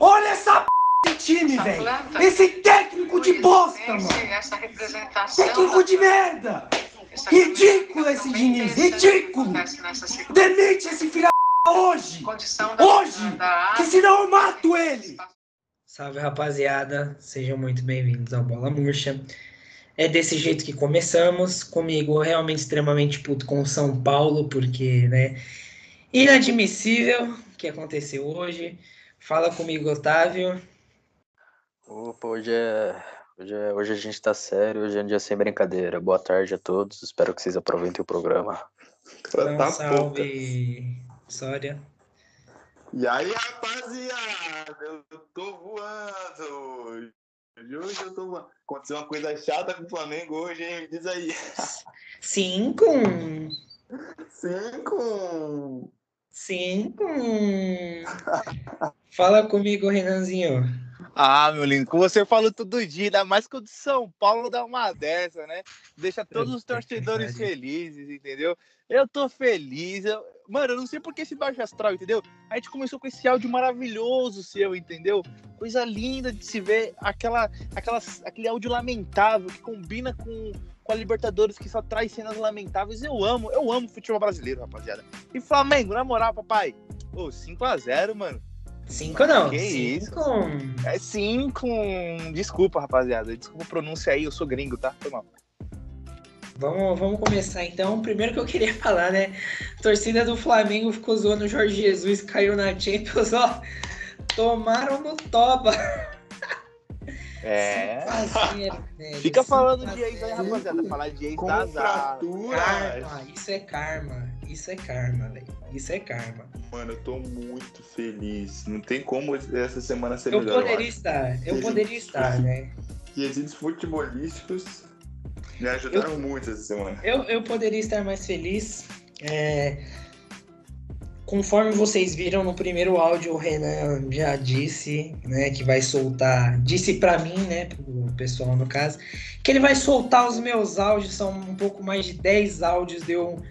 Olha essa p de time, velho. Esse técnico de bosta, mano. Técnico de merda. essa Ridículo esse Diniz, ridículo. Demite esse filho da p hoje. Hoje. da Que senão eu mato ele. Salve rapaziada, sejam muito bem-vindos ao Bola Murcha. É desse jeito que começamos, comigo realmente extremamente puto com o São Paulo, porque, né, inadmissível o que aconteceu hoje. Fala comigo, Otávio. Opa, hoje é, hoje é. Hoje a gente tá sério, hoje é um dia sem brincadeira. Boa tarde a todos, espero que vocês aproveitem o programa. Então, Tá salve, Sória. E aí, rapaziada, eu tô voando hoje. Hoje eu tô voando. Aconteceu uma coisa chata com o Flamengo hoje, hein? Me diz aí. Cinco, Cinco. Cinco. Fala comigo, Renanzinho. Ah, meu lindo, com você eu falo todo dia, ainda mais que o de São Paulo dá uma dessa, né? Deixa todos os que torcedores felizes, entendeu? Eu tô feliz. eu- Mano, eu não sei por que esse baixo astral, entendeu? A gente começou com esse áudio maravilhoso seu, entendeu? Coisa linda de se ver, aquela, aquela, aquele áudio lamentável que combina com, com a Libertadores, que só traz cenas lamentáveis. Eu amo, eu amo futebol brasileiro, rapaziada. E Flamengo, na moral, papai. Ô, 5x0, mano. Cinco não. Que cinco. É sim com. Desculpa, rapaziada. Desculpa a pronúncia aí, eu sou gringo, tá? Foi mal. Vamos, vamos começar então. Primeiro que eu queria falar, né? A torcida do Flamengo ficou zoando o Jorge Jesus, caiu na Champions, ó. Tomaram no toba. É. 5 a 0, velho. Fica 5 falando de ex aí, 0. rapaziada. Falar de ex dá azar. Karma, isso é karma. Isso é karma, velho. Isso é karma. Mano, eu tô muito feliz. Não tem como essa semana ser Eu melhor. poderia estar, eu poderia estar, né? Quesitos futebolísticos me ajudaram muito essa semana. Eu, eu poderia estar mais feliz. É, Conforme vocês viram no primeiro áudio, o Renan já disse, né, que vai soltar, disse pra mim, né, pro pessoal no caso, que ele vai soltar os meus áudios, são um pouco mais de 10 áudios, deu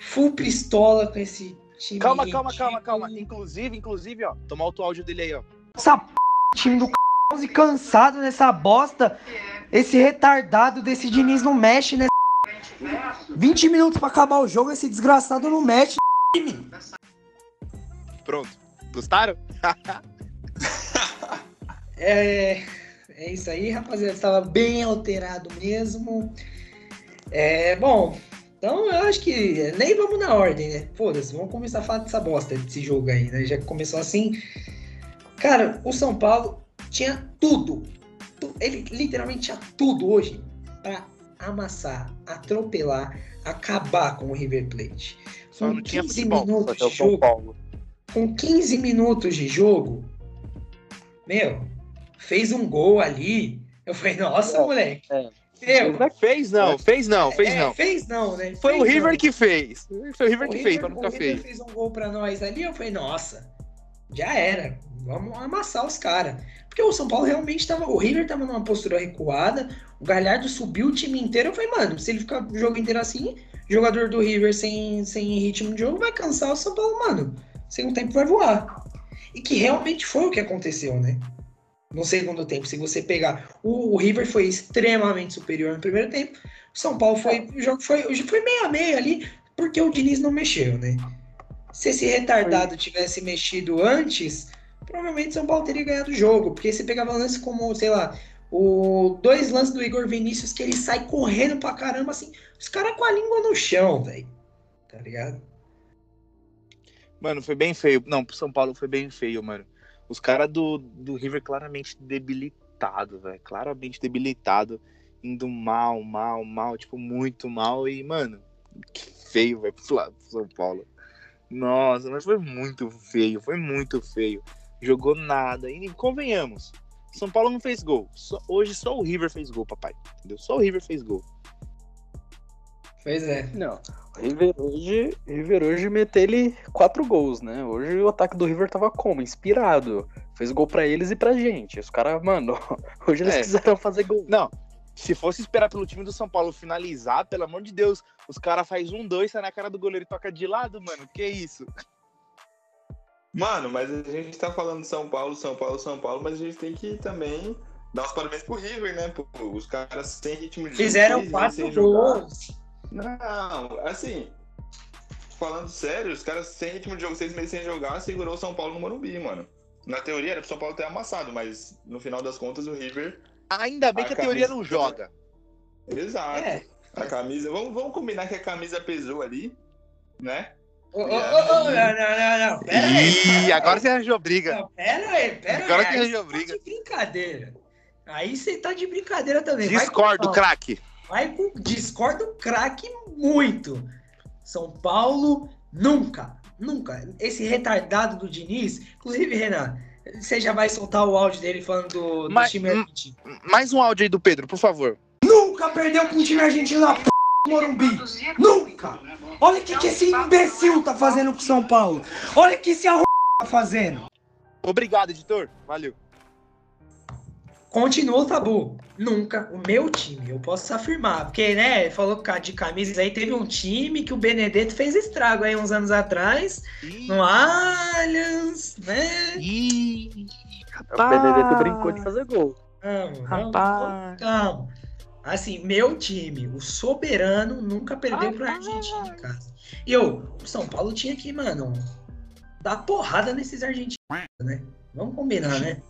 full pistola com esse time. Calma, calma, calma, calma. Inclusive, inclusive, ó. Tomar o áudio dele aí, ó. Essa p... time do c... cansado nessa bosta. Esse retardado desse Diniz não mexe, né? 20 minutos pra acabar o jogo, esse desgraçado não mexe. Pronto. Gostaram? É, é isso aí, rapaziada. Estava bem alterado mesmo. É, bom, então eu acho que nem vamos na ordem, né? Foda-se, vamos começar a falar dessa bosta desse jogo aí, né? Já que começou assim. Cara, o São Paulo tinha tudo. Tu- Ele literalmente tinha tudo hoje pra amassar, atropelar, acabar com o River Plate. Só Com não tinha 15 futebol. minutos Só de tinha o São jogo, Paulo. Com 15 minutos de jogo, meu, fez um gol ali. Eu falei, nossa, É, moleque. é. Meu, Fez não, fez não, fez é, não. Fez não, né? Foi o Fez River não. que fez. Foi o River O que fez, pra o nunca River fez. fez um gol pra nós ali. Eu falei, nossa, já era. Vamos amassar os caras. Porque o São Paulo realmente tava. O River tava numa postura recuada. O Galhardo subiu o time inteiro. Eu falei, mano, se ele ficar o jogo inteiro assim, jogador do River sem, sem ritmo de jogo vai cansar o São Paulo, mano. Segundo tempo vai voar. E que realmente foi o que aconteceu, né? No segundo tempo, se você pegar. O, o River foi extremamente superior no primeiro tempo. O São Paulo foi. O jogo foi, foi meio a meio ali, porque o Diniz não mexeu, né? Se esse retardado tivesse mexido antes, provavelmente São Paulo teria ganhado o jogo. Porque você pegava lances como, sei lá, o dois lances do Igor Vinícius que ele sai correndo pra caramba, assim, os caras com a língua no chão, velho. Tá ligado? Mano, foi bem feio. Não, pro São Paulo foi bem feio, mano. Os caras do, do River claramente debilitado, velho. Claramente debilitado. Indo mal, mal, mal. Tipo, muito mal. E, mano, que feio, velho, pro São Paulo. Nossa, mas foi muito feio. Foi muito feio. Jogou nada. E convenhamos. São Paulo não fez gol. Só- hoje só o River fez gol, papai. Entendeu? Só o River fez gol. Pois é. Não, River hoje, o River hoje meteu ele quatro gols, né? Hoje o ataque do River tava como? Inspirado. Fez gol pra eles e pra gente. Os caras, mano, hoje eles É. quiseram fazer gol. Não, se fosse esperar pelo time do São Paulo finalizar, pelo amor de Deus, os caras faz um, dois, sai na cara do goleiro e toca de lado, mano. Que isso? Mano, mas a gente tá falando São Paulo, São Paulo, São Paulo, mas a gente tem que também dar os parabéns pro River, né? Pô, os caras sem ritmo de Fizeram quatro sem jogar. Não, assim, falando sério, os caras sem ritmo de jogo, seis meses sem jogar, segurou o São Paulo no Morumbi, mano. Na teoria era pro São Paulo ter amassado, mas no final das contas o River. Ainda bem A que a teoria camisa- não joga. Exato. É. A camisa. Vamos, vamos combinar que a camisa pesou ali, né? Ô, ô, ô, ô, não, não, não, não. Pera aí. Ih, agora você arranjou briga. Não, pera aí, pera Agora aí. que Aí arranjou você briga. Tá de brincadeira. Aí você tá de brincadeira também. Discordo, craque. Vai com discordo craque muito. São Paulo nunca, nunca. Esse retardado do Diniz, inclusive, Renan, você já vai soltar o áudio dele falando do, do Mas- time argentino. Mais um áudio aí do Pedro, por favor. Nunca perdeu pra um time argentino na p... Morumbi. Nunca. Olha o que, que esse imbecil tá fazendo com São Paulo. Olha o que esse arrombado tá fazendo. Obrigado, editor. Valeu. Continua o tabu. Nunca o meu time, eu posso afirmar. Porque, né, falou de camisas aí, teve um time que o Benedetto fez estrago aí uns anos atrás, Ih, no Allianz, né? ih, O Benedetto brincou de fazer gol. Calma, calma, Rapaz. calma. Assim, meu time, o soberano, nunca perdeu pro Argentina em casa. E eu, o São Paulo tinha que, mano, dar porrada nesses argentinos, né? Vamos combinar, né?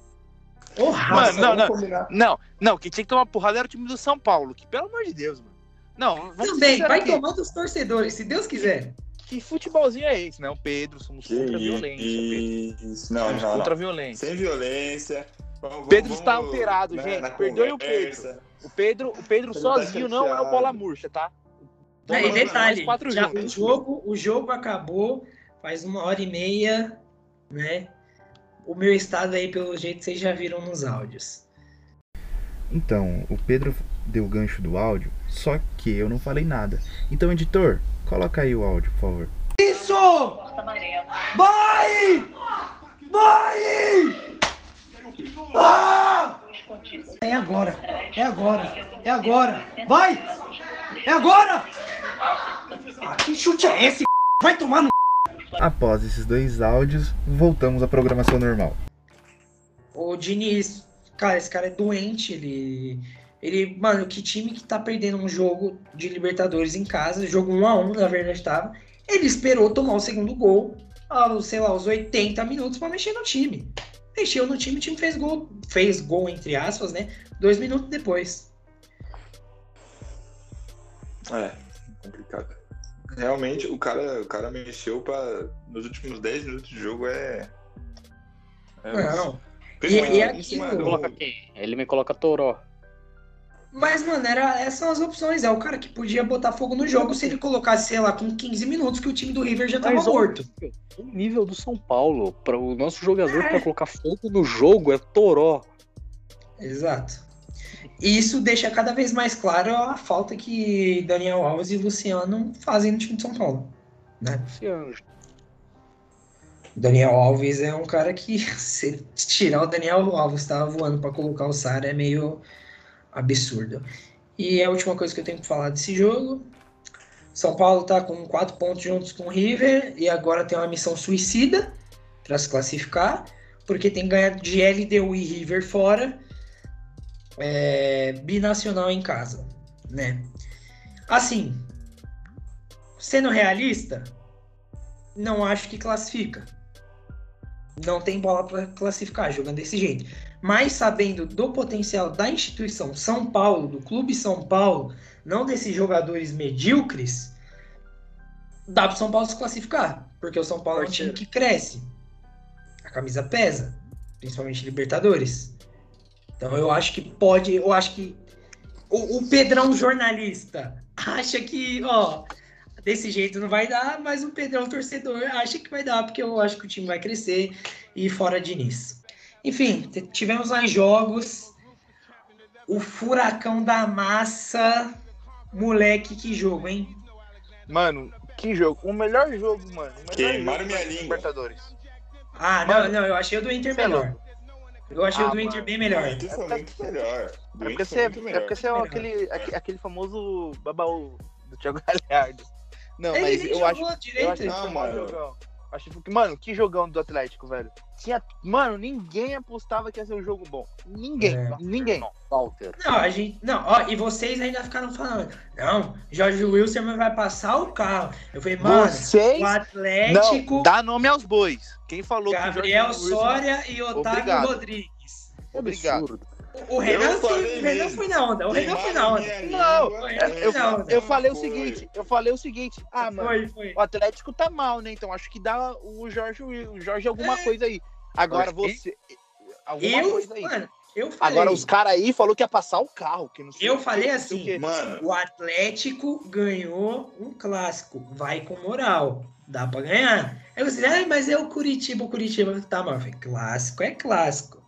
Porrada. Mano, não, não. combinar. Não, não, que tinha que tomar porrada era o time do São Paulo. Que pelo amor de Deus, mano. Não, Também, vai aqui. tomar dos torcedores, se Deus quiser. Que futebolzinho é esse, né? O Pedro, somos Que contra a violência. Pedro. isso. Não, não, contra a violência. Sem violência. Vamos- Pedro vamos, está alterado, né, gente. na Perdoe o conversa. O Pedro, o Pedro tá sozinho não é o bola murcha, tá? Não, e Bola murcha, detalhe, já, o, jogo, o jogo acabou faz uma hora e meia, né? O meu estado aí, pelo jeito, vocês já viram nos áudios. Então, o Pedro deu o gancho do áudio, só que eu não falei nada. Então, editor, coloca aí o áudio, por favor. Isso! Vai! Vai! Ah! É agora, é agora, é agora. Vai! É agora! Ah, que chute é esse? Vai tomar no. Após esses dois áudios, voltamos à programação normal. O Diniz, cara, esse cara é doente, ele. Ele, mano, que time que tá perdendo um jogo de Libertadores em casa, jogo 1 a 1 na verdade tava. Ele esperou tomar o segundo gol, aos, sei lá, aos 80 minutos pra mexer no time. Mexeu no time, o time fez gol, fez gol entre aspas, né? Dois minutos depois. É, complicado. Realmente, o cara, o cara mexeu pra. Nos últimos 10 minutos de jogo é. é Não. E- e aquilo-? Ele me coloca Toró. Mas, mano, era, essas são as opções. É o cara que podia botar fogo no jogo se ele colocasse, sei lá, com 15 minutos que o time do River já tava Mas, morto. O nível do São Paulo, para o nosso jogador pra colocar fogo no jogo é Toró. Exato. E isso deixa cada vez mais claro a falta que Daniel Alves e Luciano fazem no time de São Paulo. Né? Daniel Alves é um cara que, se tirar o Daniel Alves tava voando para colocar o Sara, é meio absurdo. E a última coisa que eu tenho que falar desse jogo. São Paulo tá com quatro pontos juntos com o River e agora tem uma missão suicida para se classificar, porque tem que ganhar de LDU e River fora, é, binacional em casa, né? Assim, sendo realista, não acho que classifica. Não tem bola para classificar jogando desse jeito. Mas sabendo do potencial da instituição São Paulo, do Clube São Paulo, não desses jogadores medíocres, dá para São Paulo se classificar. Porque o São Paulo é um time que cresce. A camisa pesa, principalmente Libertadores. Então eu acho que pode, eu acho que o, o Pedrão jornalista acha que, ó, desse jeito não vai dar, mas o Pedrão torcedor acha que vai dar, porque eu acho que o time vai crescer e fora Diniz. Enfim, tivemos mais jogos. O furacão da massa. Moleque, que jogo, hein? Mano, que jogo. O melhor jogo, mano. Queimaram minha língua. Libertadores. Ah, Mano, não, não, eu achei o do Inter é melhor. Eu achei Ah, o do Inter bem O melhor. Inter foi muito melhor. É porque você, é é porque você é aquele, aque- aquele famoso babaú do Thiago Galhardo. Não, Ele mas nem eu jogou acho, direito. eu acho que Não, mano. Achei que, mano, que jogão do Atlético, velho. Tinha, mano, ninguém apostava que ia ser um jogo bom. Ninguém, É. ninguém. Walter. Não, a gente. Não, ó, e vocês ainda ficaram falando. Não, Jorge Wilson vai passar o carro. Eu falei, mano, Vocês o Atlético, não dá nome aos bois. Quem falou Gabriel que Wilson- Soria e Otávio Obrigado. Rodrigues. Obrigado. Absurdo. O, Renan, falei o Renan foi na onda. O Renan foi na onda. Não, é, Eu, Não, eu falei o seguinte, eu falei o seguinte, ah, mano, Foi, foi. o Atlético tá mal, né? Então acho que dá o Jorge, o Jorge alguma É. coisa aí. Agora você alguma Eu, coisa aí. mano, eu falei. Agora os caras aí falou que ia passar o carro, que não sei Eu falei assim. Mano, O Atlético ganhou um clássico. Vai com moral. Dá pra ganhar. Aí você, ah, mas é o Curitiba, o Curitiba. Tá, mas falei, clássico é clássico.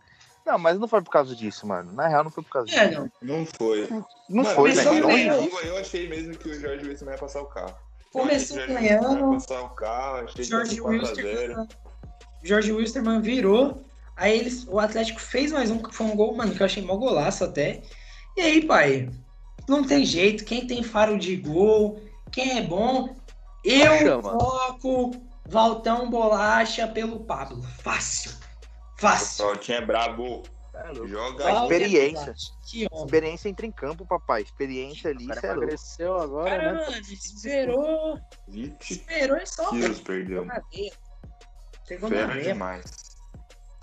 Não, mas não foi por causa disso, mano. Na real não foi por causa disso. É, não. não foi. Não Mano, foi, né? disso. Eu, achei mesmo que o Jorge Wilson ia passar o carro. Começou Jorge ganhando. passar o carro, achei que George ia ser 4 a 0. Wilstermann. Virou. Aí eles, o Atlético fez mais um, que foi um gol, mano, que eu achei mó golaço até. E aí, pai, não tem jeito. Quem tem faro de gol, quem é bom, eu Chama. coloco Valtão Bolacha pelo Pablo. Fácil. O Fácil. Valtinho é brabo. É. Joga experiência. Experiência entra em campo, papai. Experiência ali, O cara cê é emagreceu agora, Cara, né? mano, esperou. 20 Esperou e só. Pegou perdeu. na veia. Pegou na veia. demais.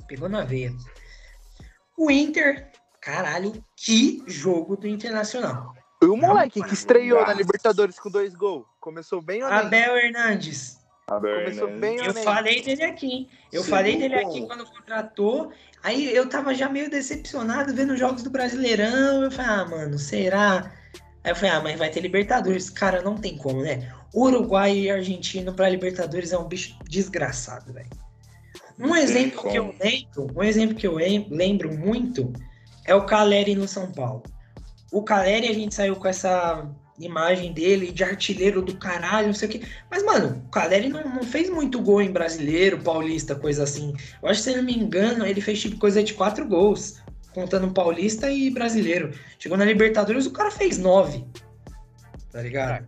Pegou na veia. O Inter, caralho, que jogo do Internacional. E o moleque Não, que estreou na. Libertadores com dois gols. Começou bem ou nem? Abel Hernandes. Começou bem ou Eu falei dele aqui, hein? Eu Chegou falei dele com- aqui quando contratou. Aí eu tava já meio decepcionado vendo os jogos do Brasileirão. Eu falei, ah, mano, será? Aí eu falei, ah, mas vai ter Libertadores. Cara, não tem como, né? Uruguai e argentino pra Libertadores é um bicho desgraçado, velho. Um exemplo que eu como. lembro, um exemplo que eu lem- lembro muito é o Caleri no São Paulo. O Caleri, a gente saiu com essa imagem dele de artilheiro do caralho, não sei o quê. Mas, mano, o Caleri não, não fez muito gol em brasileiro, paulista, coisa assim. Eu acho que, se eu não me engano, ele fez tipo coisa de quatro gols, contando paulista e brasileiro. Chegou na Libertadores, o cara fez nove. Tá ligado?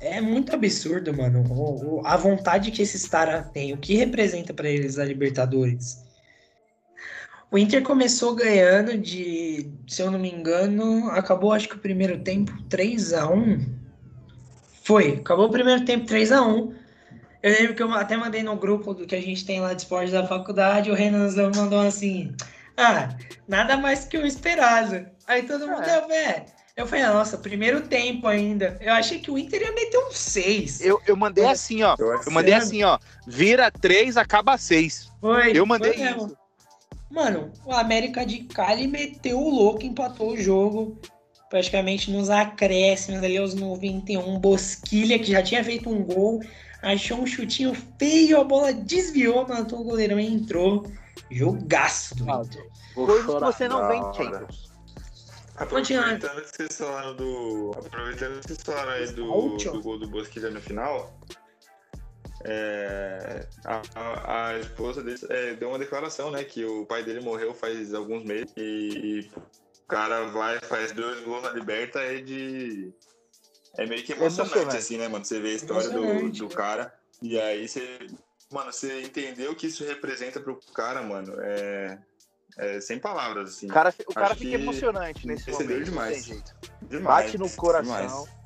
É muito absurdo, mano. A vontade que esses caras têm, o que representa pra eles a Libertadores. O Inter começou ganhando de, se eu não me engano, acabou acho que o primeiro tempo 3 a 1 Foi, acabou o primeiro tempo 3 a 1 Eu lembro que eu até mandei no grupo do que a gente tem lá de esporte da faculdade, o Renan mandou assim: Ah, nada mais que o esperado. Aí todo mundo, É. eu falei, eu falei, "Ah, nossa, primeiro tempo ainda. Eu achei que o Inter ia meter um 6. Eu, eu mandei assim, ó. Eu mandei assim, ó. Vira três, acaba seis. Foi, Eu mandei foi mesmo. isso. Mano, o América de Cali meteu o louco, empatou o jogo. Praticamente nos acréscimos ali aos 91. Bosquilha, que já tinha feito um gol, achou um chutinho feio, a bola desviou, matou o goleirão e entrou. Jogaço do Inter. Coisas que você não vê em. Champions. Aproveitando que vocês falaram do. Aproveitando que vocês falaram aí do, do gol do Bosquilha no final. É, a, a- a esposa dele é, deu uma declaração, né? Que o pai dele morreu faz alguns meses e, o cara vai faz dois gols na liberta é de. É meio que emocionante, Emocionante. assim, né, mano? Você vê a história do, do cara e aí você. Mano, você entendeu o que isso representa pro cara, mano. É, é sem palavras, assim. O cara, o cara Acho fica emocionante nesse momento. demais. Demais, Bate no coração. demais.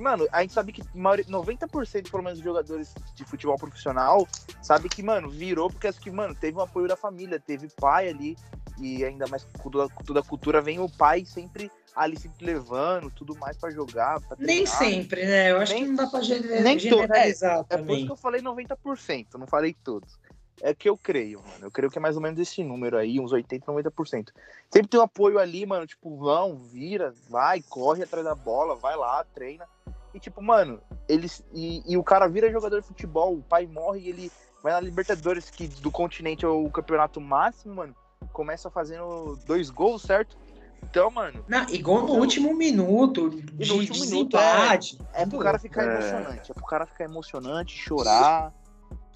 Mano, a gente sabe que maioria- 90% pelo menos dos jogadores de futebol profissional sabe que, mano, virou porque acho que, mano, teve um apoio da família, teve pai ali, e ainda mais com toda, com toda a cultura, vem o pai sempre ali sempre levando, tudo mais pra jogar. Pra Nem sempre, né? Eu acho Nem- que não dá pra gener- nem generalizar É por isso que eu falei 90%, não falei todos. É que eu creio, mano. Eu creio que é mais ou menos esse número aí, uns 80, 90%. Sempre tem um apoio ali, mano, tipo, vão, vira, vai, corre atrás da bola, vai lá, treina. E tipo, mano, eles. E, e o cara vira jogador de futebol, o pai morre e ele vai na Libertadores, que do continente é o campeonato máximo, mano. Começa fazendo dois gols, certo? Então, mano, Não, e gol no último minuto, de, no último minuto, empate. é pro cara ficar É. emocionante. É pro cara ficar emocionante, chorar.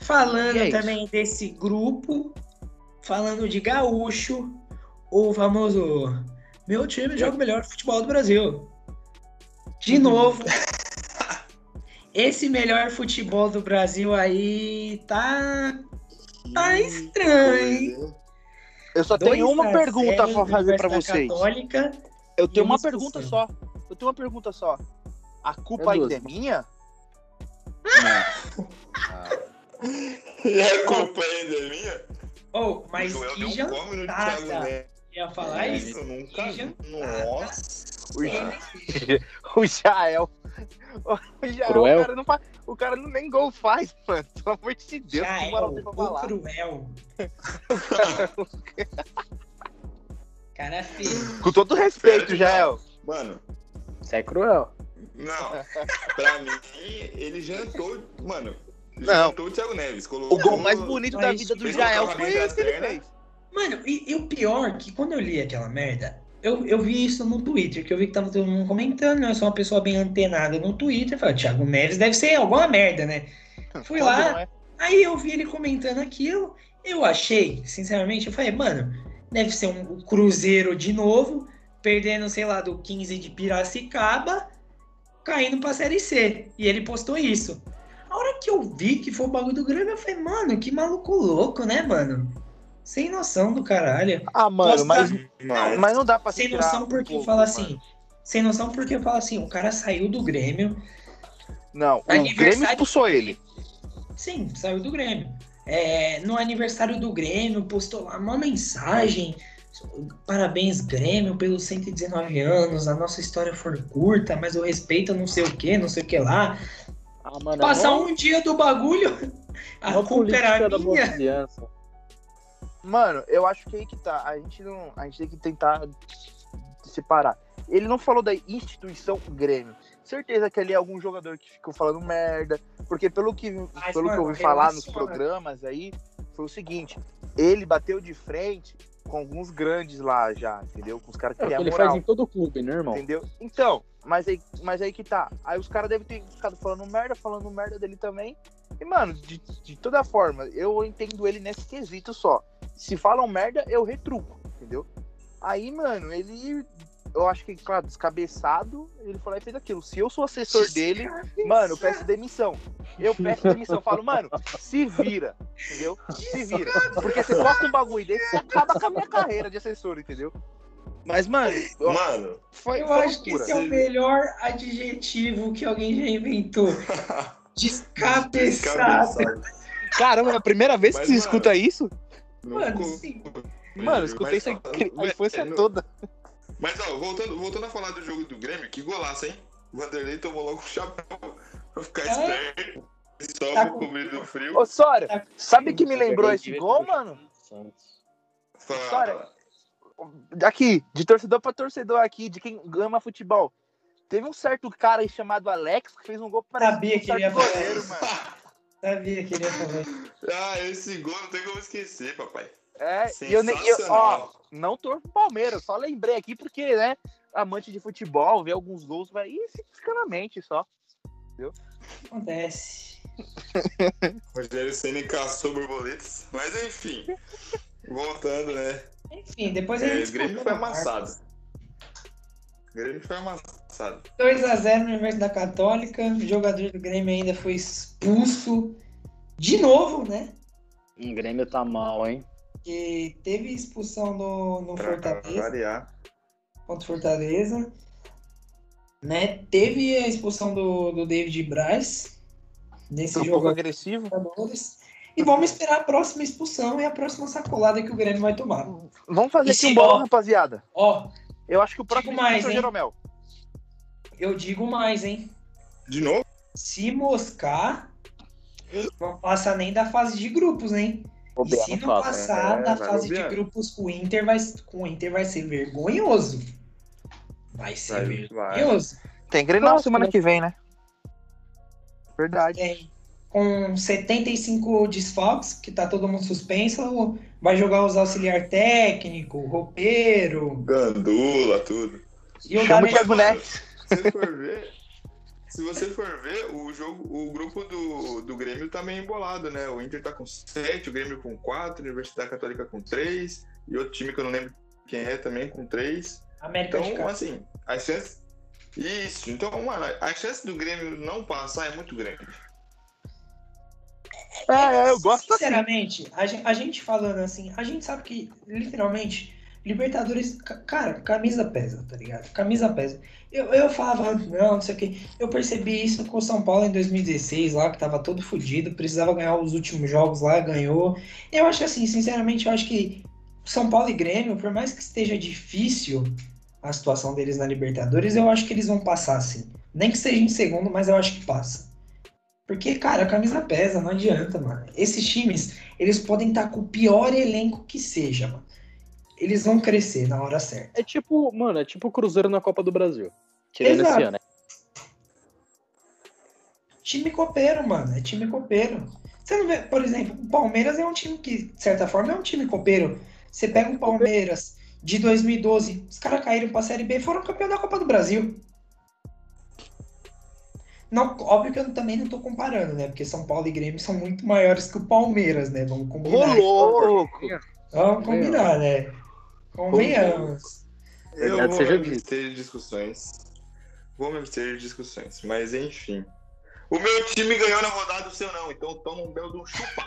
Falando é isso. também desse grupo, falando de gaúcho, o famoso meu time joga o melhor futebol do Brasil. De novo. esse melhor futebol do Brasil aí tá. Tá estranho, hein? Eu só 2 tenho uma pergunta 0 pra fazer pra Universidade vocês. Católica. Eu tenho uma pergunta só. Eu tenho uma pergunta só. A culpa É ainda é minha? E a culpa ainda é minha? Oh, mas o Joel que deu um come no jantada. Ia falar É, isso? nunca. Nossa. O Jael. O Jael, Cruel. o cara não faz. O cara não nem gol faz, mano. Pelo amor de Deus, Já que é moral o, tem pra falar. cruel. Cara feio. Com todo respeito, Jael. Mano, Isso é cruel. não. Pra mim, ele jantou. Mano, Não. jantou o Thiago Neves. Colocou, O gol mais bonito da vida do Jael foi esse que ele fez. Mano, e, e o pior que quando eu li aquela merda, eu, eu vi isso no Twitter, que eu vi que tava todo mundo comentando? Eu sou uma pessoa bem antenada no Twitter. Falei, Thiago Neves deve ser alguma merda, né? Fui Quando lá, é? Aí eu vi ele comentando aquilo, eu achei, sinceramente, eu falei, mano, deve ser um Cruzeiro de novo, perdendo, sei lá, do 15 de Piracicaba, caindo pra Série C. E ele postou isso. A hora que eu vi que foi o bagulho do Grêmio, eu falei, mano, que maluco louco, né, mano? Sem noção do caralho. Ah, mano, Posta- mas, Mas, mas não dá pra Sem noção um porque pouco, fala mano. assim. Sem noção porque fala assim, o cara saiu do Grêmio, Não, o Grêmio expulsou ele. Sim, saiu do Grêmio. É, no aniversário do Grêmio, postou lá uma mensagem. Parabéns, Grêmio, pelos 119 anos. A nossa história foi curta, mas eu respeito não sei o que, não sei o que lá. Ah, mano, Passar é mó- um dia do bagulho, a culpa era minha. Mano, eu acho que aí que tá. A gente não. A gente tem que tentar separar. Ele não falou da instituição Grêmio. Certeza que ali é algum jogador que ficou falando merda. Porque pelo que, Mas, pelo que eu mano, ouvi falar nos programas aí, foi o seguinte: ele bateu de frente com alguns grandes lá já, entendeu? Com os caras que É ele moral. faz em todo clube, né, irmão? Entendeu? Então, mas aí, mas aí que tá. Aí os caras devem ter ficado falando merda, falando merda dele também. E, mano, de, de toda forma, eu entendo ele nesse quesito só. Se falam merda, eu retruco, entendeu? Aí, mano, ele. Eu acho que, claro, descabeçado, ele foi lá e fez aquilo. Se eu sou assessor dele, mano, eu peço demissão. Eu peço demissão. Eu falo, mano, se vira, entendeu? Se vira. Porque você posta um bagulho desse, você acaba com a minha carreira de assessor, entendeu? Mas, mano, eu- mano, foi, Eu foi acho que loucura. esse é o melhor adjetivo que alguém já inventou. Descabeçado. descabeçado. Caramba, é a primeira vez que Mas, você mano, escuta isso? Mano, sim. Mano, eu escutei isso a infância no- toda. Mas, ó, voltando, voltando a falar do jogo do Grêmio, que golaço, hein? O Vanderlei tomou logo o chapéu pra ficar É. esperto. Só Tá com- cobrir do frio. Ô, Sória, Tá- sabe que me lembrou esse gol, mano? Sória, aqui, de torcedor pra torcedor aqui, de quem ama futebol. Teve um certo cara aí chamado Alex que fez um gol para Sabia que ele ia mano. Sabia que ele ia falar. Ah, esse gol não tem como esquecer, papai. É, e eu nem. eu- ó, não torço pro Palmeiras, só lembrei aqui porque, né, amante de futebol, ver alguns gols, vai. E fica na mente só. Acontece. Rogério Senna caçou borboletas. Mas enfim, voltando, né? Enfim, depois a É, gente. o Grêmio foi amassado. O Grêmio foi amassado. 2x0 no Universidade Católica. O jogador do Grêmio ainda foi expulso de novo, né? O Grêmio tá mal, hein? Que teve expulsão no, no Pra Fortaleza. variar. contra o Fortaleza. Né? Teve a expulsão do, do David Braz nesse Um jogo agressivo. E vamos esperar a próxima expulsão e a próxima sacolada que o Grêmio vai tomar. Vamos fazer aqui um bolão, rapaziada. Ó, Eu acho que o próximo mais, é o hein? Jeromel. eu digo mais, hein? De novo? Se moscar, não passa nem da fase de grupos, hein? E se não passa, passar é, da vai fase de bobear. grupos com o Inter, vai, com o Inter vai ser vergonhoso. Vai ser Vai, vai. vergonhoso. Tem Grenal Próximo, semana né? que vem, né? Verdade. Tem. Com 75 desfalques, que tá todo mundo suspenso, vai jogar os auxiliar técnico, roupeiro. Gandula, tudo. E o Chama Thiago Neves. Se você for ver, se você for ver, o jogo, o grupo do, do Grêmio tá meio embolado, né? O Inter tá com 7, o Grêmio com 4, a Universidade Católica com 3, e outro time que eu não lembro quem é também com 3. América Então, assim, as chances. Isso, então, mano, a chance do Grêmio não passar é muito grande. É, é, eu gosto assim. Sinceramente, a gente, a gente falando assim, a gente sabe que, literalmente, Libertadores, ca- cara, camisa pesa, tá ligado? Camisa pesa. Eu, eu falava, não, não sei o quê. Eu percebi isso com o São Paulo em 2016, lá, que tava todo fodido, precisava ganhar os últimos jogos lá, ganhou. Eu acho assim, sinceramente, eu acho que São Paulo e Grêmio, por mais que esteja difícil a situação deles na Libertadores, eu acho que eles vão passar, sim. Nem que seja em segundo, mas eu acho que passa. Porque, cara, a camisa pesa, não adianta, mano. Esses times, eles podem estar com o pior elenco que seja, mano. Eles vão crescer na hora certa. É tipo, mano, é tipo o Cruzeiro na Copa do Brasil. Tirando Exato. esse ano. né? Time copeiro, mano. É time copeiro. Você não vê, por exemplo, o Palmeiras é um time que, de certa forma, é um time copeiro. Você pega o Palmeiras de 2012, os caras caíram pra Série B e foram campeão da Copa do Brasil. Não, óbvio que eu também não tô comparando, né? Porque São Paulo e Grêmio são muito maiores que o Palmeiras, né? Vamos Ô, combinar. louco! Vamos combinar, né? Convenhamos. Eu Verdade vou seja me de discussões. Vou me abster de discussões. Mas enfim. O meu time ganhou na rodada, o seu não. Então toma um belo de um chupa.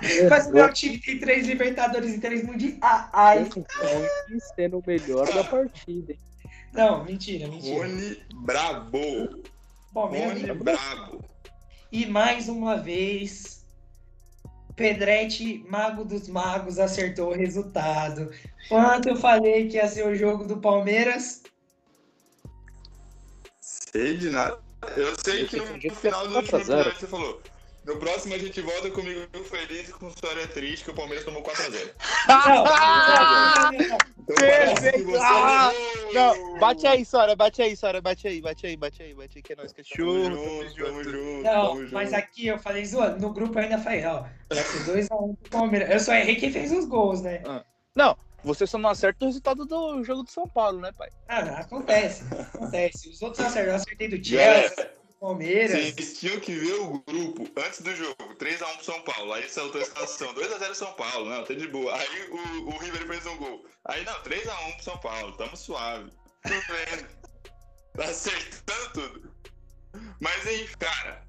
Mas o meu time tem três Libertadores e três Mundiais. Ah, sendo o melhor da partida. hein? Não, mentira, mentira. Rony Brabo. Bom, meu Rony. Brabo. E mais uma vez, Pedretti, mago dos magos, acertou o resultado. Quanto eu falei que ia ser o jogo do Palmeiras? Sei de nada. Eu sei Eu que no, que final do último 4 a 0. episódio você falou. No próximo a gente volta comigo feliz e com história triste que o Palmeiras tomou 4x0. Não, não, não, você Ah, levou. Não, bate aí, Sora, bate aí, Sora, bate aí, bate aí, bate aí, bate aí, que é nóis, Tamo cachorro. junto, tamo junto. Não, tamo mas aqui eu falei zoando. No grupo eu ainda falei, ó, vai ser 2x1 pro Palmeiras. Eu só errei quem fez os gols, né? Não, você só não acerta o resultado do jogo do São Paulo, né, pai? Ah, acontece, acontece. Os outros acertaram. Eu acertei do Chelsea, Palmeiras. Vocês tinham que ver o grupo antes do jogo. 3x1 pro São Paulo. Aí saltou a escalação. 2x0 São Paulo. Não, tá de boa. Aí o, o River fez um gol. Aí não, 3x1 pro São Paulo. Tamo suave. Tô vendo. Tá acertando tudo. Mas aí, cara.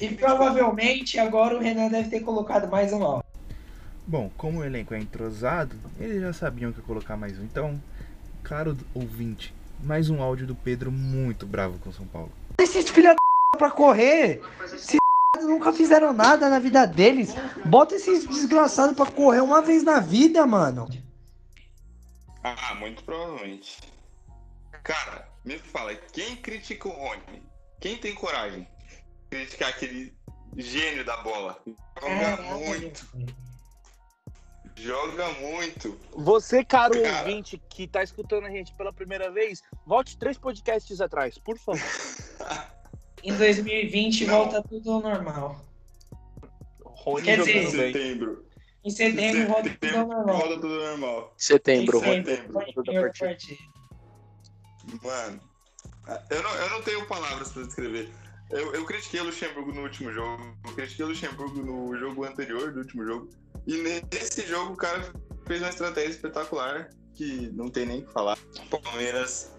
E provavelmente agora o Renan deve ter colocado mais um áudio. Bom, como o elenco é entrosado, eles já sabiam que ia colocar mais um. Então, claro, ouvinte, mais um áudio do Pedro muito bravo com o São Paulo. Esses filha da pra correr. Esses nunca fizeram nada na vida deles. Bota esses desgraçados pra correr uma vez na vida, mano. Ah, muito provavelmente. Cara, me fala, quem critica o Rony? Quem tem coragem de criticar aquele gênio da bola? Joga muito, joga muito. Você, caro Cara. ouvinte que tá escutando a gente pela primeira vez, volte três podcasts atrás, por favor. Em 2020 Não. volta tudo ao normal. Rony Quer dizer, bem. Setembro. Em setembro volta tudo ao normal. Volta tudo normal. Setembro, Em Rony. setembro, partida. Mano, eu não, eu não tenho palavras pra descrever. Eu, eu critiquei o Luxemburgo no último jogo, eu critiquei o Luxemburgo no jogo anterior do último jogo. E nesse jogo o cara fez uma estratégia espetacular que não tem nem o que falar. Palmeiras.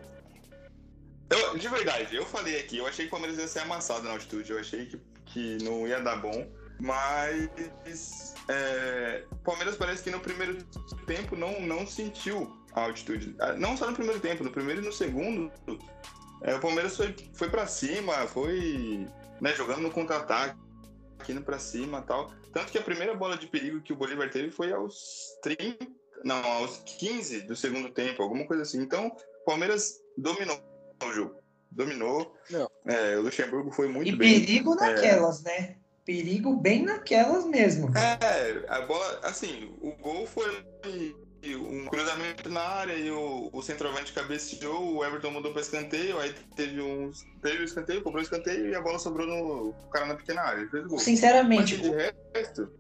Eu, de verdade, eu falei aqui, eu achei que o Palmeiras ia ser amassado na altitude, eu achei que, que não ia dar bom. Mas é, o Palmeiras parece que no primeiro tempo não, não sentiu a altitude. Ah, Não só no primeiro tempo, no primeiro e no segundo. é, o Palmeiras foi, foi para cima, foi né, jogando no contra-ataque, indo pra cima tal. Tanto que a primeira bola de perigo que o Bolívar teve foi aos 30, não, aos 15 do segundo tempo, alguma coisa assim. Então, o Palmeiras dominou o jogo. Dominou. Não. É, o Luxemburgo foi muito E bem. perigo naquelas, né? Perigo bem naquelas mesmo. É, a bola, assim, o gol foi um cruzamento na área e o, o centroavante cabeceou, o Everton mudou para escanteio, aí teve um, teve o escanteio, cobrou o escanteio e a bola sobrou no cara na pequena área, fez o gol. Mas Sinceramente, de resto,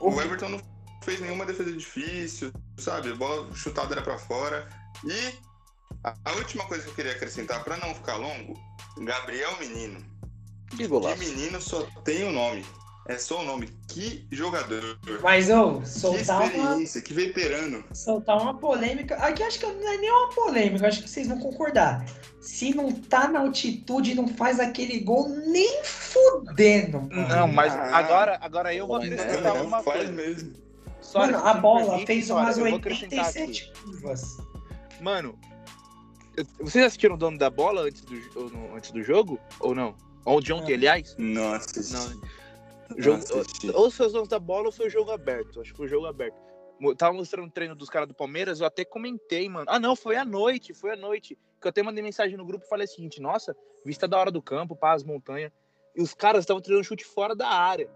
o Everton não fez nenhuma defesa difícil, sabe? A bola chutada era para fora. E a, a última coisa que eu queria acrescentar, para não ficar longo, Gabriel Menino. Que golaço. menino só tem o nome. É só o nome. Que jogador. Mas, ô, Que soltar uma, experiência, que veterano. soltar uma polêmica. Aqui acho que não é nem uma polêmica, acho que vocês vão concordar. Se não tá na altitude, não faz aquele gol nem fudendo. mano. Não, mas Ah. agora, agora eu vou acrescentar uma faz coisa. mesmo. Só Mano, a bola permite, fez umas eu vou acrescentar aqui. 87 curvas. Mano, vocês assistiram o dono da bola antes do, ou no- antes do jogo? Ou não? Ou de ontem, Não. aliás? Nossa. Não. Não Jogo, assisti. ou foi os donos da bola ou foi o jogo aberto. Acho que foi o jogo aberto. Tava mostrando o treino dos caras do Palmeiras, eu até comentei, mano. Ah, não, foi à noite, foi à noite. Que eu até mandei mensagem no grupo e falei o seguinte: nossa, vista da hora do campo, pá, as montanhas. E os caras estavam treinando chute fora da área.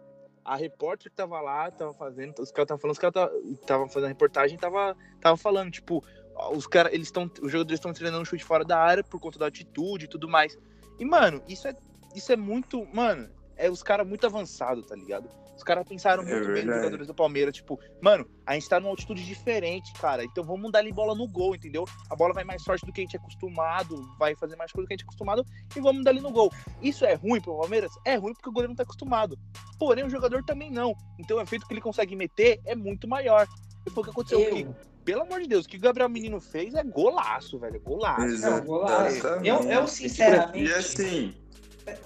A repórter que tava lá, tava fazendo, os caras estavam falando, os caras estavam fazendo a reportagem, tava, tava falando, tipo, os caras, eles estão, os jogadores estão treinando chute fora da área por conta da altitude e tudo mais. E, mano, isso é, isso é muito, mano, é os caras muito avançados, tá ligado? Os caras pensaram É muito bem nos jogadores do Palmeiras, tipo, mano, a gente tá numa altitude diferente, cara, então vamos dar ali bola no gol, entendeu? A bola vai mais forte do que a gente é acostumado, vai fazer mais coisa do que a gente é acostumado e vamos dar ali no gol. Isso é ruim pro Palmeiras? É ruim porque o goleiro não tá acostumado. Porém, o jogador também não. Então o efeito que ele consegue meter é muito maior. E foi o que aconteceu. Eu, Que, pelo amor de Deus, o que o Gabriel Menino fez é golaço, velho. Golaço. não, golaço. Eu, eu, sinceramente, E assim,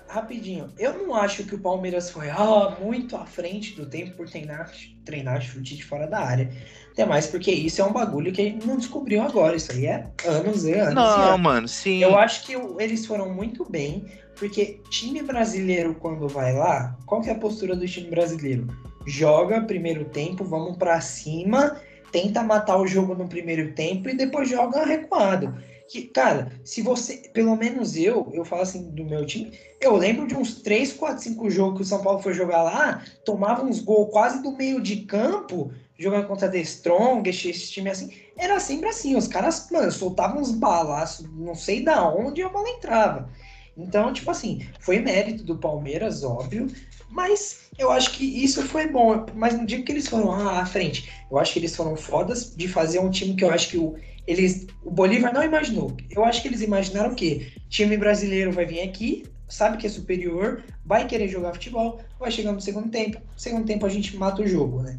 rapidinho, eu não acho que o Palmeiras foi ah, muito à frente do tempo por treinar, treinar chute de fora da área. Até mais porque isso é um bagulho que a gente não descobriu agora. Isso aí é anos e anos. e Não, anos. mano, sim. Eu acho que eles foram muito bem, porque time brasileiro, quando vai lá, qual que é a postura do time brasileiro? Joga primeiro tempo, vamos pra cima, tenta matar o jogo no primeiro tempo e depois joga recuado. Que, cara, se você, pelo menos eu, eu falo assim do meu time, eu lembro de uns 3, 4, 5 jogos que o São Paulo foi jogar lá, tomava uns gols quase do meio de campo, jogando contra The Strong, esse, esse time assim. Era sempre assim, os caras, mano, soltavam uns balaços, não sei da onde, a bola entrava. Então, tipo assim, foi mérito do Palmeiras, óbvio, mas eu acho que isso foi bom. Mas não digo que eles foram ah, à frente. Eu acho que eles foram fodas de fazer um time que eu acho que o, eles, o Bolívar não imaginou. Eu acho que eles imaginaram o quê? Time brasileiro vai vir aqui, sabe que é superior, vai querer jogar futebol, vai chegar no segundo tempo. No segundo tempo a gente mata o jogo, né?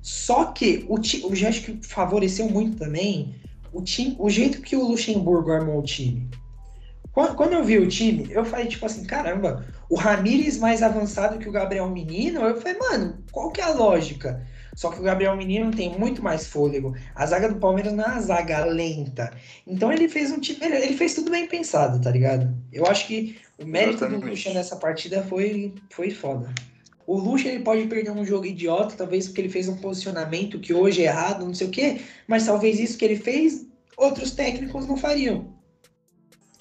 Só que o já acho que favoreceu muito também o time, o jeito que o Luxemburgo armou o time. Quando, quando eu vi o time, eu falei, tipo assim, caramba, o Ramires mais avançado que o Gabriel Menino, eu falei, mano, qual que é a lógica? Só que o Gabriel Menino tem muito mais fôlego. A zaga do Palmeiras não é uma zaga lenta. Então ele fez um time. Ele, ele fez tudo bem pensado, tá ligado? Eu acho que o mérito do. Lucha nessa partida foi, foi foda. O Lucha ele pode perder um jogo idiota, talvez porque ele fez um posicionamento que hoje é errado, não sei o quê, mas talvez isso que ele fez, outros técnicos não fariam.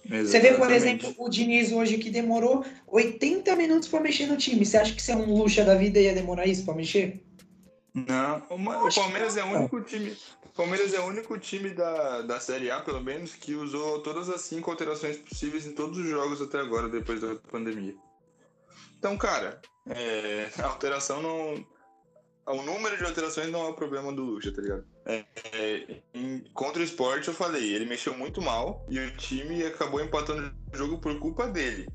Você vê, por exemplo, o Diniz hoje que demorou 80 minutos pra mexer no time. Você acha que se é um luxa da vida ia demorar isso pra mexer? Não, uma- o Palmeiras é o único time. Palmeiras é o único time da, da Série A, pelo menos, que usou todas as cinco alterações possíveis em todos os jogos até agora, depois da pandemia. Então, cara, é, a alteração não. O número de alterações não é o problema do Lucha, tá ligado? É, é, em- contra o esporte, eu falei, ele mexeu muito mal e o time acabou empatando o jogo por culpa dele.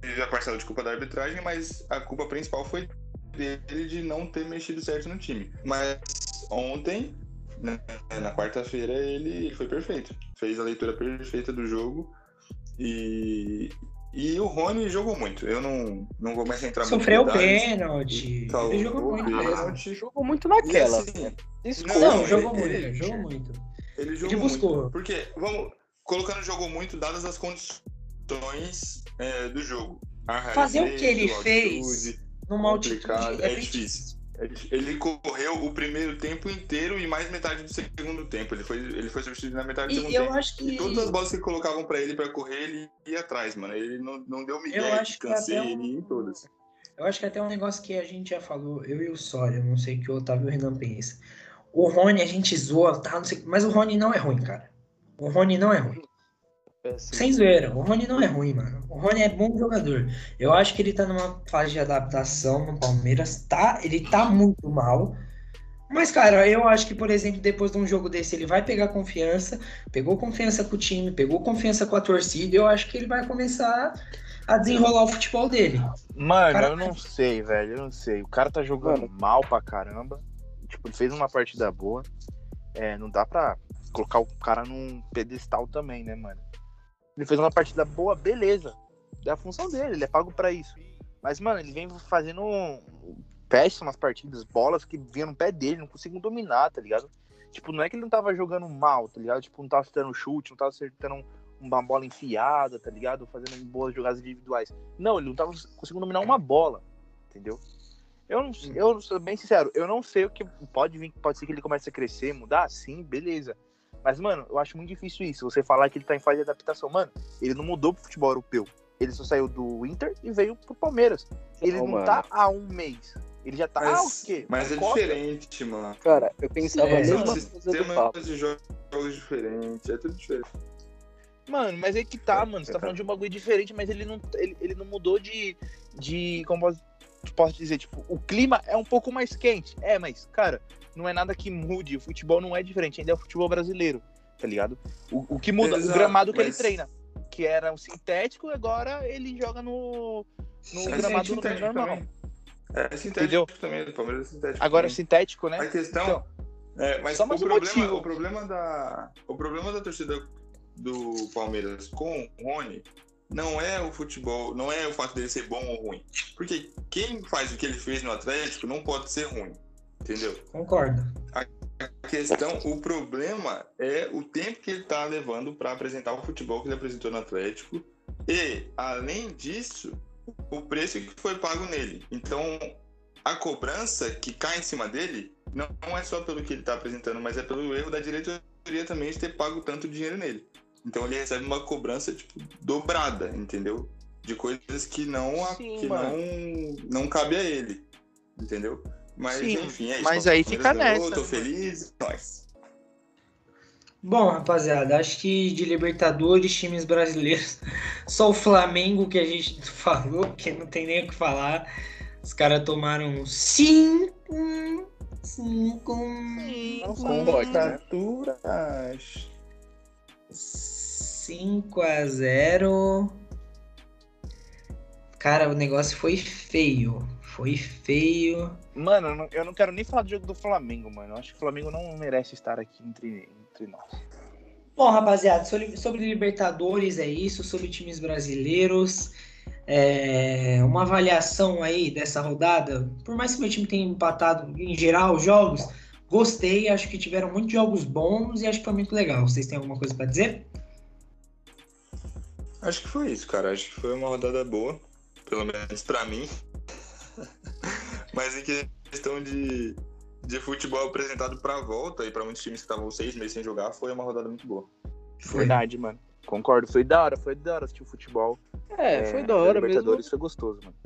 Teve a parcela de culpa da arbitragem, mas a culpa principal foi dele de não ter mexido certo no time. Mas ontem, né, na quarta-feira, ele, ele foi perfeito. Fez a leitura perfeita do jogo. E, e o Rony jogou muito. Eu não, não vou mais entrar muito em Sofreu pênalti. Ele jogou muito pênalti. Jogou muito naquela. assim. Não, Não, jogou ele- muito, ele- jogou muito. Ele jogou Ele buscou. muito. Porque, vamos, colocando jogou muito, dadas as condições é, do jogo. Fazer o que ele fez numa altitude complicado, é é difícil. Ele correu o primeiro tempo inteiro e mais metade do segundo tempo. Ele foi, ele foi substituído na metade do segundo E eu tempo. acho que E todas as bolas que colocavam pra ele pra correr, ele ia atrás, mano. Ele não, não deu Eu migué, acho que cansei até ele um- em todas. eu acho que até um negócio que a gente já falou, eu e o Sória, eu não sei o que o Otávio Renan pensa. O Rony a gente zoa, tá, não sei, mas o Rony não é ruim, cara. O Rony não é ruim. Assim. Sem zoeira, o Rony não é ruim, mano. O Rony é bom jogador. Eu acho que ele tá numa fase de adaptação no Palmeiras, tá? Ele tá muito mal. Mas, cara, eu acho que, por exemplo, depois de um jogo desse, ele vai pegar confiança, pegou confiança com o time, pegou confiança com a torcida, eu acho que ele vai começar a desenrolar o futebol dele. Mano, Cara- eu não sei, velho. Eu não sei. O cara tá jogando mal pra caramba. Tipo, ele fez uma partida boa. É, não dá pra colocar o cara num pedestal também, né, mano? Ele fez uma partida boa, beleza. É a função dele, ele é pago pra isso. Mas, mano, ele vem fazendo péssimas partidas, bolas que vinham no pé dele, não conseguiam dominar, tá ligado? Tipo, não é que ele não tava jogando mal, tá ligado? Tipo, não tava acertando chute, não tava acertando um- uma bola enfiada, tá ligado? Fazendo boas jogadas individuais. Não, ele não tava conseguindo dominar uma bola, entendeu? Eu não, eu sou bem sincero, eu não sei o que pode vir, pode ser que ele comece a crescer, mudar, sim, beleza. Mas, mano, eu acho muito difícil isso. Você falar que ele tá em fase de adaptação. Mano, ele não mudou pro futebol europeu. Ele só saiu do Inter e veio pro Palmeiras. Ele Não, não, mano. tá há um mês. Ele já tá há o Mas, quê? mas é Copa? diferente, mano. Cara, eu pensava É, a São sistemas de jogos diferentes, é tudo diferente. Mano, mas é que tá, mano. Você tá falando de um bagulho diferente, mas ele não, ele, ele não mudou de. de como posso, posso dizer? Tipo, o clima é um pouco mais quente. É, mas, cara, não é nada que mude. O futebol não é diferente, ainda é o futebol brasileiro, tá ligado? O, o que muda, Exato, o gramado que ele mas- treina. Que era um sintético, agora ele joga no. no É gramado sintético normal. também. É sintético Entendeu? também, do Palmeiras é sintético. Agora é também. sintético, né? A questão. Então, é, mas só o problema, motivo. o problema da. O problema da torcida do Palmeiras com o Rony não é o futebol, não é o fato dele ser bom ou ruim. Porque quem faz o que ele fez no Atlético não pode ser ruim. Entendeu? Concordo. A questão, o problema é o tempo que ele tá levando para apresentar o futebol que ele apresentou no Atlético. E, além disso, o preço que foi pago nele. Então, a cobrança que cai em cima dele não é só pelo que ele tá apresentando, mas é pelo erro da diretoria também de ter pago tanto dinheiro nele. Então ele recebe uma cobrança, tipo, dobrada, entendeu? De coisas que não, a- Sim, que mano. não, não cabe a ele. Entendeu? Mas Sim, enfim, é isso. mas aí fica ganhou, nessa, Tô feliz, nós. Bom, rapaziada, acho que de Libertadores, times brasileiros, só o Flamengo que a gente falou, porque não tem nem o que falar. Os caras tomaram cinco. Cinco. Né? Taturas. 5 a 0 Cara, o negócio foi feio. Foi feio. Mano, eu não, quero nem falar do jogo do Flamengo, mano. Eu acho que o Flamengo não merece estar aqui entre, entre nós. Bom, rapaziada, sobre, sobre Libertadores é isso, sobre times brasileiros. É, uma avaliação aí dessa rodada. Por mais que meu time tenha empatado em geral os jogos, gostei. Acho que tiveram muitos jogos bons e acho que foi muito legal. Vocês têm alguma coisa pra dizer? Acho que foi isso, cara. Acho que foi uma rodada boa. Pelo menos pra mim. Mas em questão de, de futebol apresentado pra volta e pra muitos times que estavam seis meses sem jogar, foi uma rodada muito boa. Verdade, mano. Concordo. Foi da hora, foi da hora assistir o futebol. É, foi da hora mesmo. Libertadores foi gostoso, mano.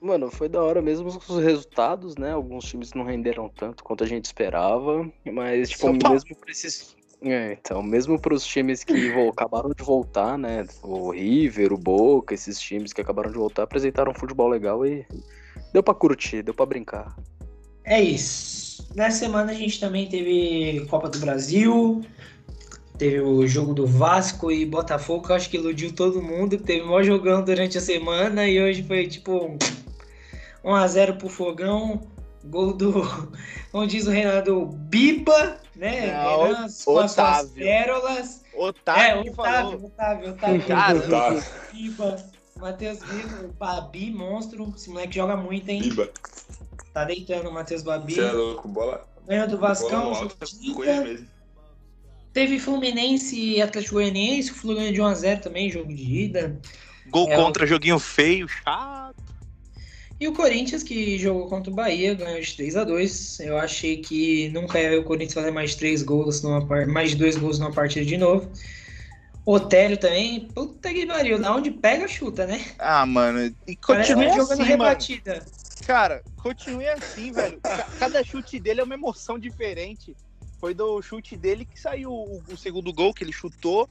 Mano, foi da hora mesmo os resultados, né? Alguns times não renderam tanto quanto a gente esperava, mas, tipo, mesmo pra esses. É, então, mesmo pros times que acabaram de voltar, né? O River, o Boca, esses times que acabaram de voltar, apresentaram um futebol legal e deu pra curtir, deu pra brincar. É isso. Nessa semana a gente também teve Copa do Brasil, teve o jogo do Vasco e Botafogo, que eu acho que iludiu todo mundo. Teve maior jogão durante a semana e hoje foi tipo 1x0 pro Fogão. Gol do, como diz o Renato, Biba, né? Não, Renan, com as suas Otávio. pérolas. Otávio é, Otávio, falou. Otávio, Otávio. Cara, Tá. Biba, Matheus Biba, o Babi, monstro. Esse moleque joga muito, hein? Biba. Tá deitando o Matheus Babi. Você é louco. Bola, Ganhou do Vascão, é. Teve Fluminense e Atlético Goianiense, o Flu ganhou de 1x0 também, jogo de ida. Gol É, contra, joguinho feio, chato. E o Corinthians, que jogou contra o Bahia, ganhou de 3x2. Eu achei que nunca ia ver o Corinthians fazer mais de 3 gols, numa mais 2 gols numa partida de novo. Otélio também, puta que pariu, da onde pega, chuta, né? Ah, mano. E que jogando assim, mano. rebatida. Cara, continue assim, velho. Ca- Cada chute dele é uma emoção diferente. Foi do chute dele que saiu o, o segundo gol, que ele chutou.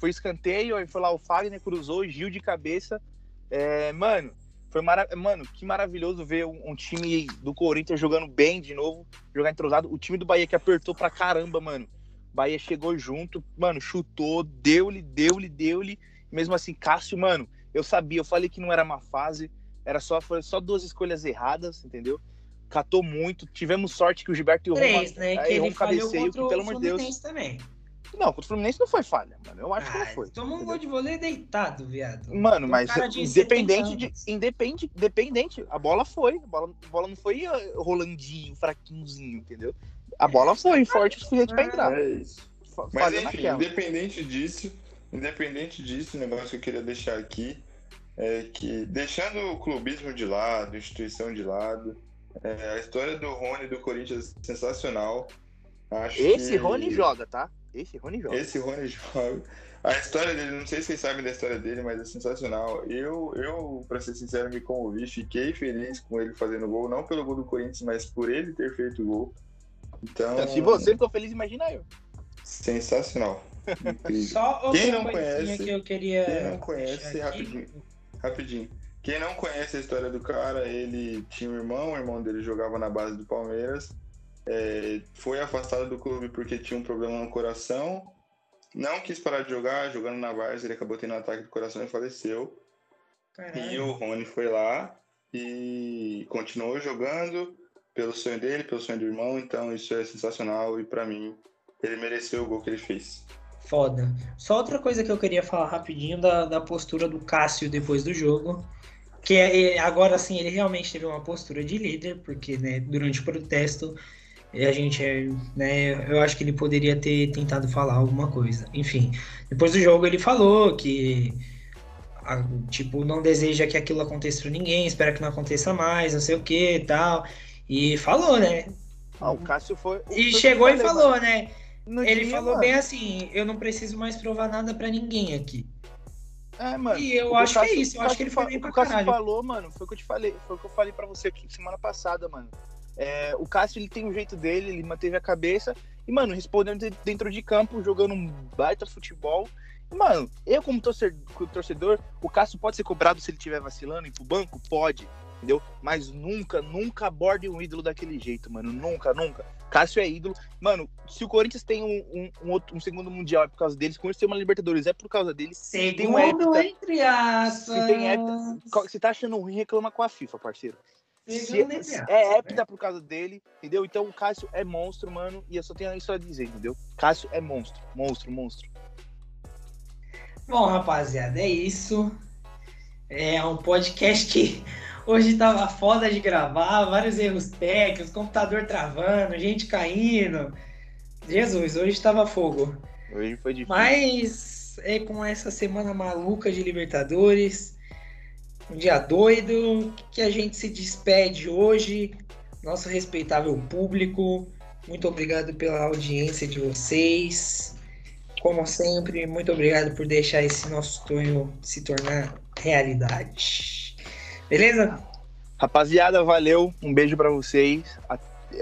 Foi escanteio, aí foi lá o Fagner, cruzou, Gil de cabeça. É, mano, foi mara... mano, que maravilhoso ver um, um time do Corinthians jogando bem de novo, jogar entrosado. O time do Bahia que apertou pra caramba, mano. Bahia chegou junto, mano, chutou, deu-lhe, deu-lhe, deu-lhe. Mesmo assim, Cássio, mano, Eu sabia, eu falei que não era uma fase, era só, foi só duas escolhas erradas, entendeu? Catou muito, tivemos sorte que o Gilberto errou, Três, uma, né? Que errou ele um falhou cabeceio, contra que, o pelo amor de Deus. Também. Não, contra o Fluminense não foi falha, mano. Eu acho que não Ah, foi. Tomou um gol de vôlei deitado, viado. Mano, Um mas de independente 70 de. Independente, independente, a bola foi. A bola, a bola não foi eh, rolandinho, fraquinhozinho, entendeu? A bola foi forte o suficiente pra entrar. É isso. Mas enfim, naquela. independente disso, independente disso, o negócio que eu queria deixar aqui é que, deixando o clubismo de lado, a instituição de lado, é, a história do Rony do Corinthians é sensacional. Acho Esse que- Rony joga, tá? Esse Rony joga. Esse Rony joga. A história dele, não sei se vocês sabem da história dele, mas é sensacional. Eu, eu pra ser sincero, me comovi, fiquei feliz com ele fazendo gol, não pelo gol do Corinthians, mas por ele ter feito gol. Então, Se você ficou feliz, imagina eu. sensacional. Incrível. Só outra Quem não conhece- que eu queria. Quem não conhece, rapidinho, rapidinho. Quem não conhece a história do cara, ele tinha um irmão, o irmão dele jogava na base do Palmeiras, é, foi afastado do clube porque tinha um problema no coração, não quis parar de jogar, jogando na base, ele acabou tendo um ataque do coração e faleceu. Caralho. E o Rony foi lá e continuou jogando pelo sonho dele, pelo sonho do irmão, então isso é sensacional e pra mim ele mereceu o gol que ele fez. Foda. Só outra coisa que eu queria falar rapidinho da, da postura do Cássio depois do jogo. Que é, é- agora sim ele realmente teve uma postura de líder, porque né, durante o protesto eh, a gente, né, eu acho que ele poderia ter tentado falar alguma coisa. Enfim, depois do jogo ele falou que tipo não deseja que aquilo aconteça pra ninguém, espera que não aconteça mais, não sei o que e tal. E falou, né? Ah, o Cássio foi. E o eu chegou e falou, mano. né? No Ele dia, falou mano. bem assim, eu não preciso mais provar nada pra ninguém aqui. É, mano. E eu acho que é Cássio- isso, eu acho que ele foi Cássio bem pra O Cássio caralho. falou, mano, foi o que eu te falei, foi o que eu falei pra você aqui semana passada, mano. É, o Cássio, ele tem um jeito dele, ele manteve a cabeça e, mano, respondendo de- dentro de campo, jogando um baita futebol. E, mano, eu como torcedor, o Cássio pode ser cobrado se ele estiver vacilando e pro banco? Pode, entendeu? Mas nunca, nunca aborde um ídolo daquele jeito, mano. Nunca, nunca. Cássio é ídolo. Mano, se o Corinthians tem um, um- um outro, um segundo mundial é por causa deles, se o Corinthians tem uma Libertadores é por causa deles. Se tem um entre aspas. se tem hepta, se tá achando ruim, reclama com a FIFA, parceiro. Se, é hepta por causa dele, entendeu? Então o Cássio é monstro, mano. E eu só tenho isso a dizer, entendeu? Cássio é monstro, monstro, monstro. Bom, rapaziada, é isso. É um podcast que hoje tava foda de gravar, vários erros técnicos, computador travando, gente caindo. Jesus, hoje tava fogo. Hoje foi difícil. Mas é com essa semana maluca de Libertadores, um dia doido, que a gente se despede hoje. Nosso respeitável público, muito obrigado pela audiência de vocês. Como sempre, muito obrigado por deixar esse nosso sonho se tornar realidade. Beleza? Rapaziada, valeu. Um beijo pra vocês.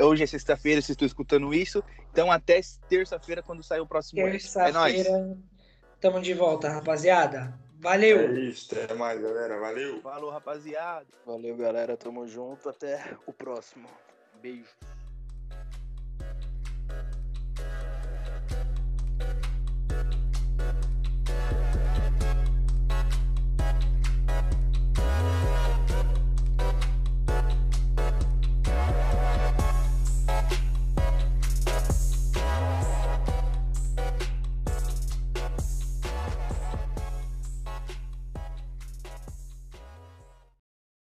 Hoje é sexta-feira, vocês estão escutando isso. Então até terça-feira, quando sair o próximo. É. Terça-feira, tamo de volta, rapaziada. Valeu! É isso, até mais, galera. Valeu! Falou, rapaziada. Valeu, galera. Tamo junto. Até o próximo. Beijo.